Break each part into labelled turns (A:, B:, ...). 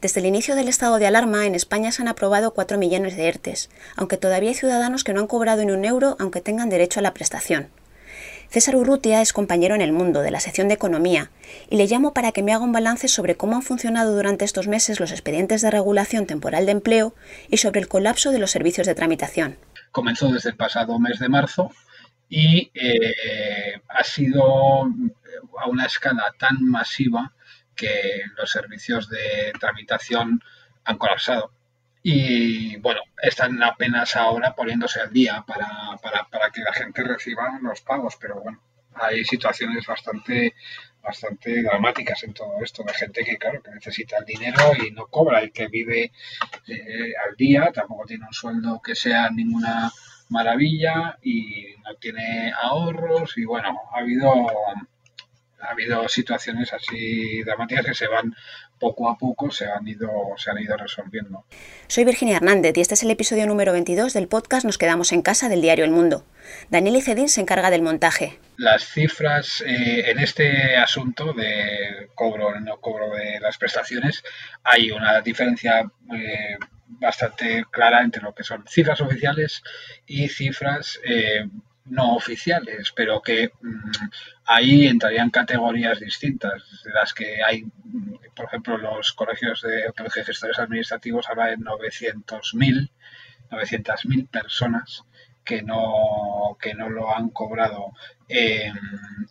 A: Desde el inicio del estado de alarma, en España se han aprobado 4 millones de ERTES, aunque todavía hay ciudadanos que no han cobrado ni un euro aunque tengan derecho a la prestación. César Urrutia es compañero en El Mundo, de la sección de Economía, y le llamo para que me haga un balance sobre cómo han funcionado durante estos meses los expedientes de regulación temporal de empleo y sobre el colapso de los servicios de tramitación.
B: Comenzó desde el pasado mes de marzo y eh, ha sido a una escala tan masiva que los servicios de tramitación han colapsado. Y bueno, están apenas ahora poniéndose al día para, para, que la gente reciba los pagos, pero bueno, hay situaciones bastante bastante dramáticas en todo esto, de gente que claro que necesita el dinero y no cobra, el que vive eh, al día, tampoco tiene un sueldo que sea ninguna maravilla y no tiene ahorros y bueno, ha habido ha habido situaciones así dramáticas que se van poco a poco se han ido se han ido resolviendo.
A: Soy Virginia Hernández y este es el episodio número 22 del podcast Nos quedamos en casa del diario El Mundo. Daniel Icedín se encarga del montaje.
B: Las cifras eh, en este asunto de cobro o no cobro de las prestaciones hay una diferencia eh, bastante clara entre lo que son cifras oficiales y cifras eh, no oficiales, pero que mm, ahí entrarían categorías distintas, de las que hay, mm, por ejemplo, los colegios de, gestores administrativos habla de 900.000 900.000 personas que no, que no lo han cobrado.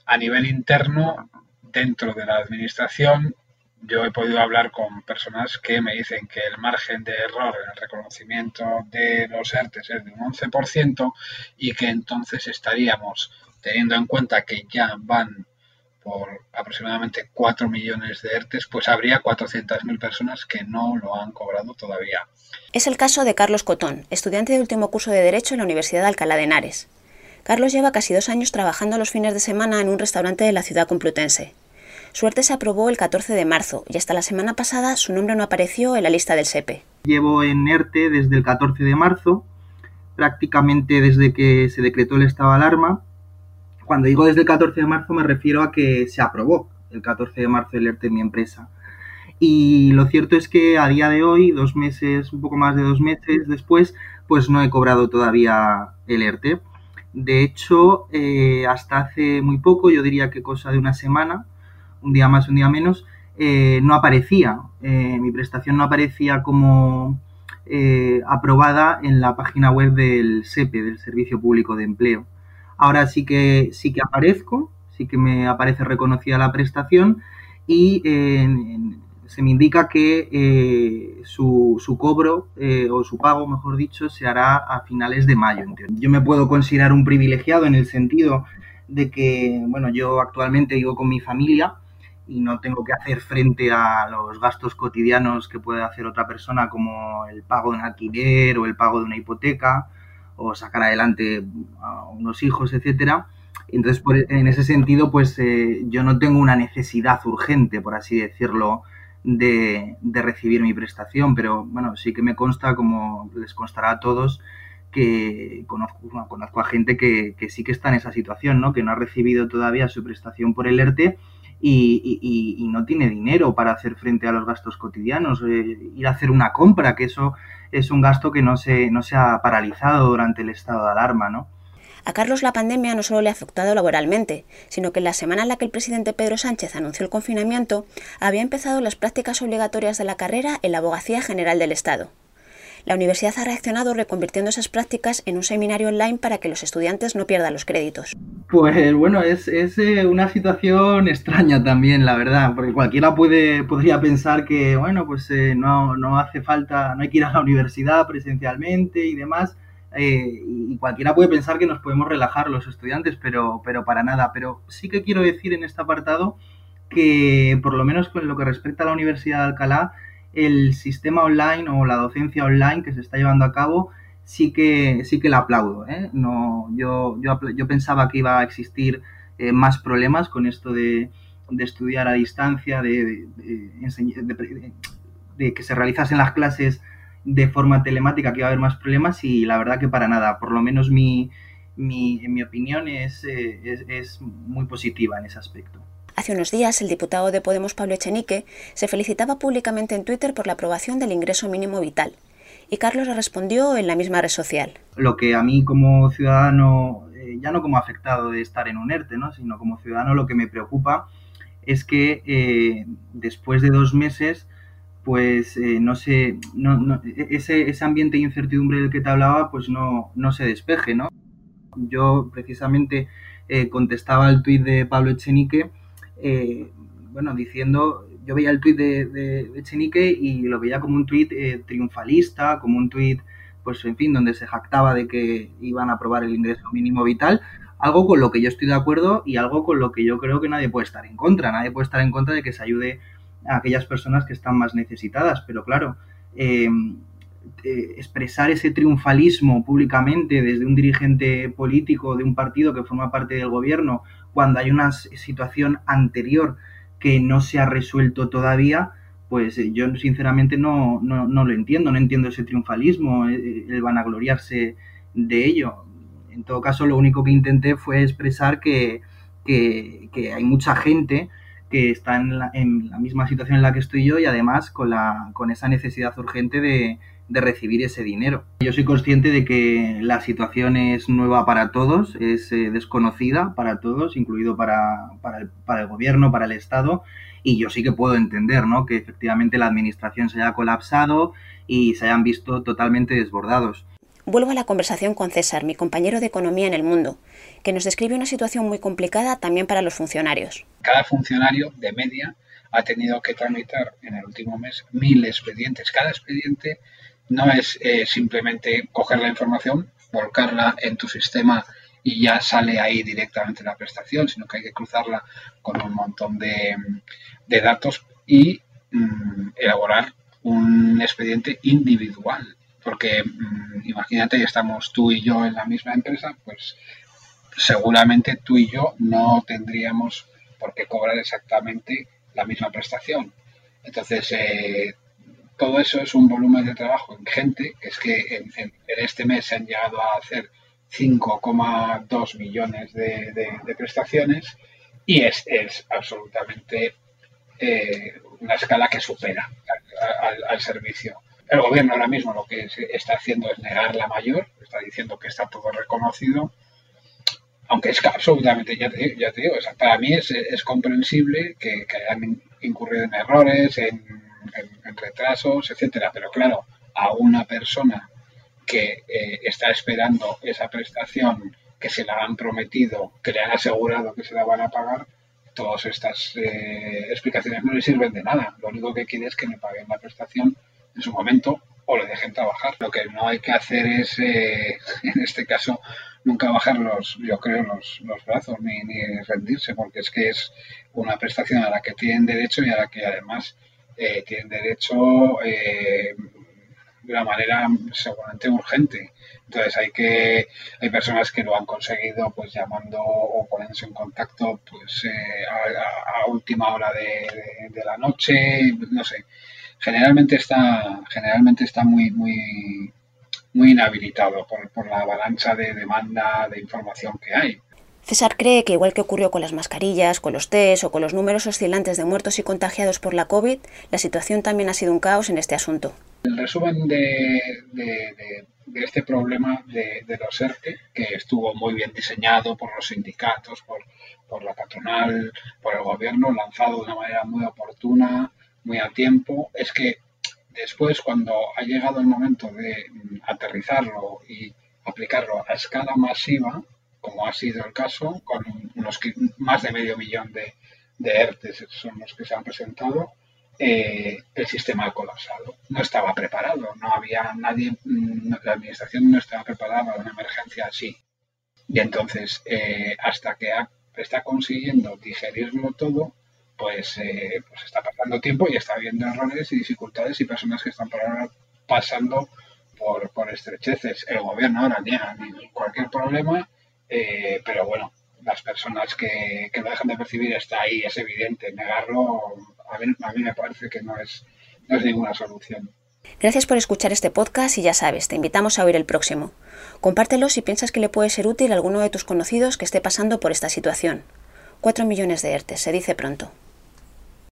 B: A nivel interno dentro de la administración yo he podido hablar con personas que me dicen que el margen de error en el reconocimiento de los ERTES es de un 11% y que entonces estaríamos teniendo en cuenta que ya van por aproximadamente 4 millones de ERTES, pues habría 400.000 personas que no lo han cobrado todavía.
A: Es el caso de Carlos Cotón, estudiante de último curso de Derecho en la Universidad de Alcalá de Henares. Carlos lleva casi dos años trabajando los fines de semana en un restaurante de la ciudad complutense. Suerte se aprobó el 14 de marzo y hasta la semana pasada su nombre no apareció en la lista del SEPE.
C: Llevo en ERTE desde el 14 de marzo, prácticamente desde que se decretó el estado de alarma. Cuando digo desde el 14 de marzo me refiero a que se aprobó el 14 de marzo el ERTE en mi empresa. Y lo cierto es que a día de hoy, dos meses, un poco más de dos meses después, pues no he cobrado todavía el ERTE. De hecho, eh, hasta hace muy poco, yo diría que cosa de una semana, un día más, un día menos, eh, no aparecía, eh, mi prestación no aparecía como eh, aprobada en la página web del SEPE, del Servicio Público de Empleo. Ahora sí que, sí que aparezco, sí que me aparece reconocida la prestación y se me indica que su, su, cobro o su pago, mejor dicho, se hará a finales de mayo. Yo me puedo considerar un privilegiado en el sentido de que, bueno, yo actualmente vivo con mi familia, y no tengo que hacer frente a los gastos cotidianos que puede hacer otra persona como el pago de un alquiler o el pago de una hipoteca o sacar adelante a unos hijos, etcétera. Entonces, en ese sentido, pues eh, yo no tengo una necesidad urgente, por así decirlo, de, recibir mi prestación, pero bueno, sí que me consta, como les constará a todos, que conozco, conozco a gente que, que, sí que está en esa situación, ¿no? Que no ha recibido todavía su prestación por el ERTE y, no tiene dinero para hacer frente a los gastos cotidianos, eh, ir a hacer una compra, que eso es un gasto que no se, no se ha paralizado durante el estado de alarma, ¿no?
A: A Carlos la pandemia no solo le ha afectado laboralmente, sino que en la semana en la que el presidente Pedro Sánchez anunció el confinamiento, había empezado las prácticas obligatorias de la carrera en la Abogacía General del Estado. La universidad ha reaccionado reconvirtiendo esas prácticas en un seminario online para que los estudiantes no pierdan los créditos.
C: Pues bueno, es, eh, una situación extraña también, la verdad, porque cualquiera puede, podría pensar que, bueno, pues eh, no, hace falta, no hay que ir a la universidad presencialmente y demás, eh, y cualquiera puede pensar que nos podemos relajar los estudiantes, pero, pero para nada. Pero sí que quiero decir en este apartado que, por lo menos con lo que respecta a la Universidad de Alcalá, el sistema online o la docencia online que se está llevando a cabo sí que, sí que la aplaudo. ¿eh? No, yo, yo, yo, pensaba que iba a existir eh, más problemas con esto de, estudiar a distancia, de, de, que se realizasen las clases de forma telemática, que iba a haber más problemas y la verdad que para nada, por lo menos mi, mi en mi opinión es, eh, es, es muy positiva en ese aspecto.
A: Hace unos días, el diputado de Podemos Pablo Echenique se felicitaba públicamente en Twitter por la aprobación del ingreso mínimo vital. Y Carlos le respondió en la misma red social.
C: Lo que a mí como ciudadano, eh, ya no como afectado de estar en un ERTE, ¿no? sino como ciudadano lo que me preocupa es que eh, después de dos meses, pues eh, no sé, no, ese, ese, ambiente de incertidumbre del que te hablaba, pues no, no se despeje, ¿no? Yo precisamente contestaba el tuit de Pablo Echenique, bueno, diciendo yo veía el tuit de, Chenique y lo veía como un tuit eh, triunfalista, como un tuit, pues en fin, donde se jactaba de que iban a aprobar el ingreso mínimo vital, algo con lo que yo estoy de acuerdo y algo con lo que yo creo que nadie puede estar en contra. Nadie puede estar en contra de que se ayude a aquellas personas que están más necesitadas, pero claro, eh, eh, expresar ese triunfalismo públicamente desde un dirigente político de un partido que forma parte del gobierno cuando hay una situación anterior que no se ha resuelto todavía, pues eh, yo sinceramente no, no, no lo entiendo, no entiendo ese triunfalismo, eh, eh, el vanagloriarse de ello. En todo caso, lo único que intenté fue expresar que, que, hay mucha gente que está en la, en la, misma situación en la que estoy yo y además con, la, con esa necesidad urgente de, de recibir ese dinero. Yo soy consciente de que la situación es nueva para todos, es eh, desconocida para todos, incluido para, para, el, para, el, gobierno, para el Estado, y yo sí que puedo entender ¿no? que efectivamente la administración se haya colapsado y se hayan visto totalmente desbordados.
A: Vuelvo a la conversación con César, mi compañero de Economía en el Mundo, que nos describe una situación muy complicada también para los funcionarios.
B: Cada funcionario, de media, ha tenido que tramitar en el último mes mil expedientes. Cada expediente no es eh, simplemente coger la información, volcarla en tu sistema y ya sale ahí directamente la prestación, sino que hay que cruzarla con un montón de, datos y mm, elaborar un expediente individual. Porque mm, imagínate estamos tú y yo en la misma empresa, pues seguramente tú y yo no tendríamos por qué cobrar exactamente la misma prestación. Entonces, eh, todo eso es un volumen de trabajo ingente, que es que en, este mes se han llegado a hacer 5,2 millones de, prestaciones y es, absolutamente eh, una escala que supera al, servicio. El gobierno ahora mismo lo que está haciendo es negar la mayor, está diciendo que está todo reconocido, aunque es absolutamente, ya te, ya te digo, para mí es, es comprensible que, que hayan incurrido en errores, en en, retrasos, etcétera. Pero claro, a una persona que eh, está esperando esa prestación, que se la han prometido, que le han asegurado que se la van a pagar, todas estas eh, explicaciones no le sirven de nada. Lo único que quiere es que le paguen la prestación en su momento o le dejen trabajar. Lo que no hay que hacer es, eh, en este caso, nunca bajar los, yo creo, los, los brazos ni rendirse, porque es que es una prestación a la que tienen derecho y a la que además eh, tienen derecho eh, de una manera seguramente urgente. Entonces hay que hay personas que lo han conseguido pues llamando o poniéndose en contacto pues eh, a, última hora de, de, de, la noche, no sé. Generalmente está generalmente está muy muy muy inhabilitado por, por la avalancha de demanda de información que hay.
A: César cree que igual que ocurrió con las mascarillas, con los test o con los números oscilantes de muertos y contagiados por la COVID, la situación también ha sido un caos en este asunto.
B: El resumen de, de, de, de este problema de, los ERTE, que estuvo muy bien diseñado por los sindicatos, por, por la patronal, por el gobierno, lanzado de una manera muy oportuna, muy a tiempo, es que después cuando ha llegado el momento de aterrizarlo y aplicarlo a escala masiva, como ha sido el caso, con unos más de medio millón de, de ERTES son los que se han presentado, eh, el sistema ha colapsado. No estaba preparado, no había nadie, mm, la administración no estaba preparada para una emergencia así. Y entonces, eh, hasta que ha, está consiguiendo digerirlo todo, pues, eh, pues está pasando tiempo y está habiendo errores y dificultades y personas que están pasando por, por estrecheces. El gobierno ahora niega cualquier problema eh, pero bueno, las personas que, que, lo dejan de percibir está ahí, es evidente. Negarlo a mí, a mí me parece que no es, no es ninguna solución.
A: Gracias por escuchar este podcast y ya sabes, te invitamos a oír el próximo. Compártelo si piensas que le puede ser útil a alguno de tus conocidos que esté pasando por esta situación. Cuatro millones de ERTE, se dice pronto.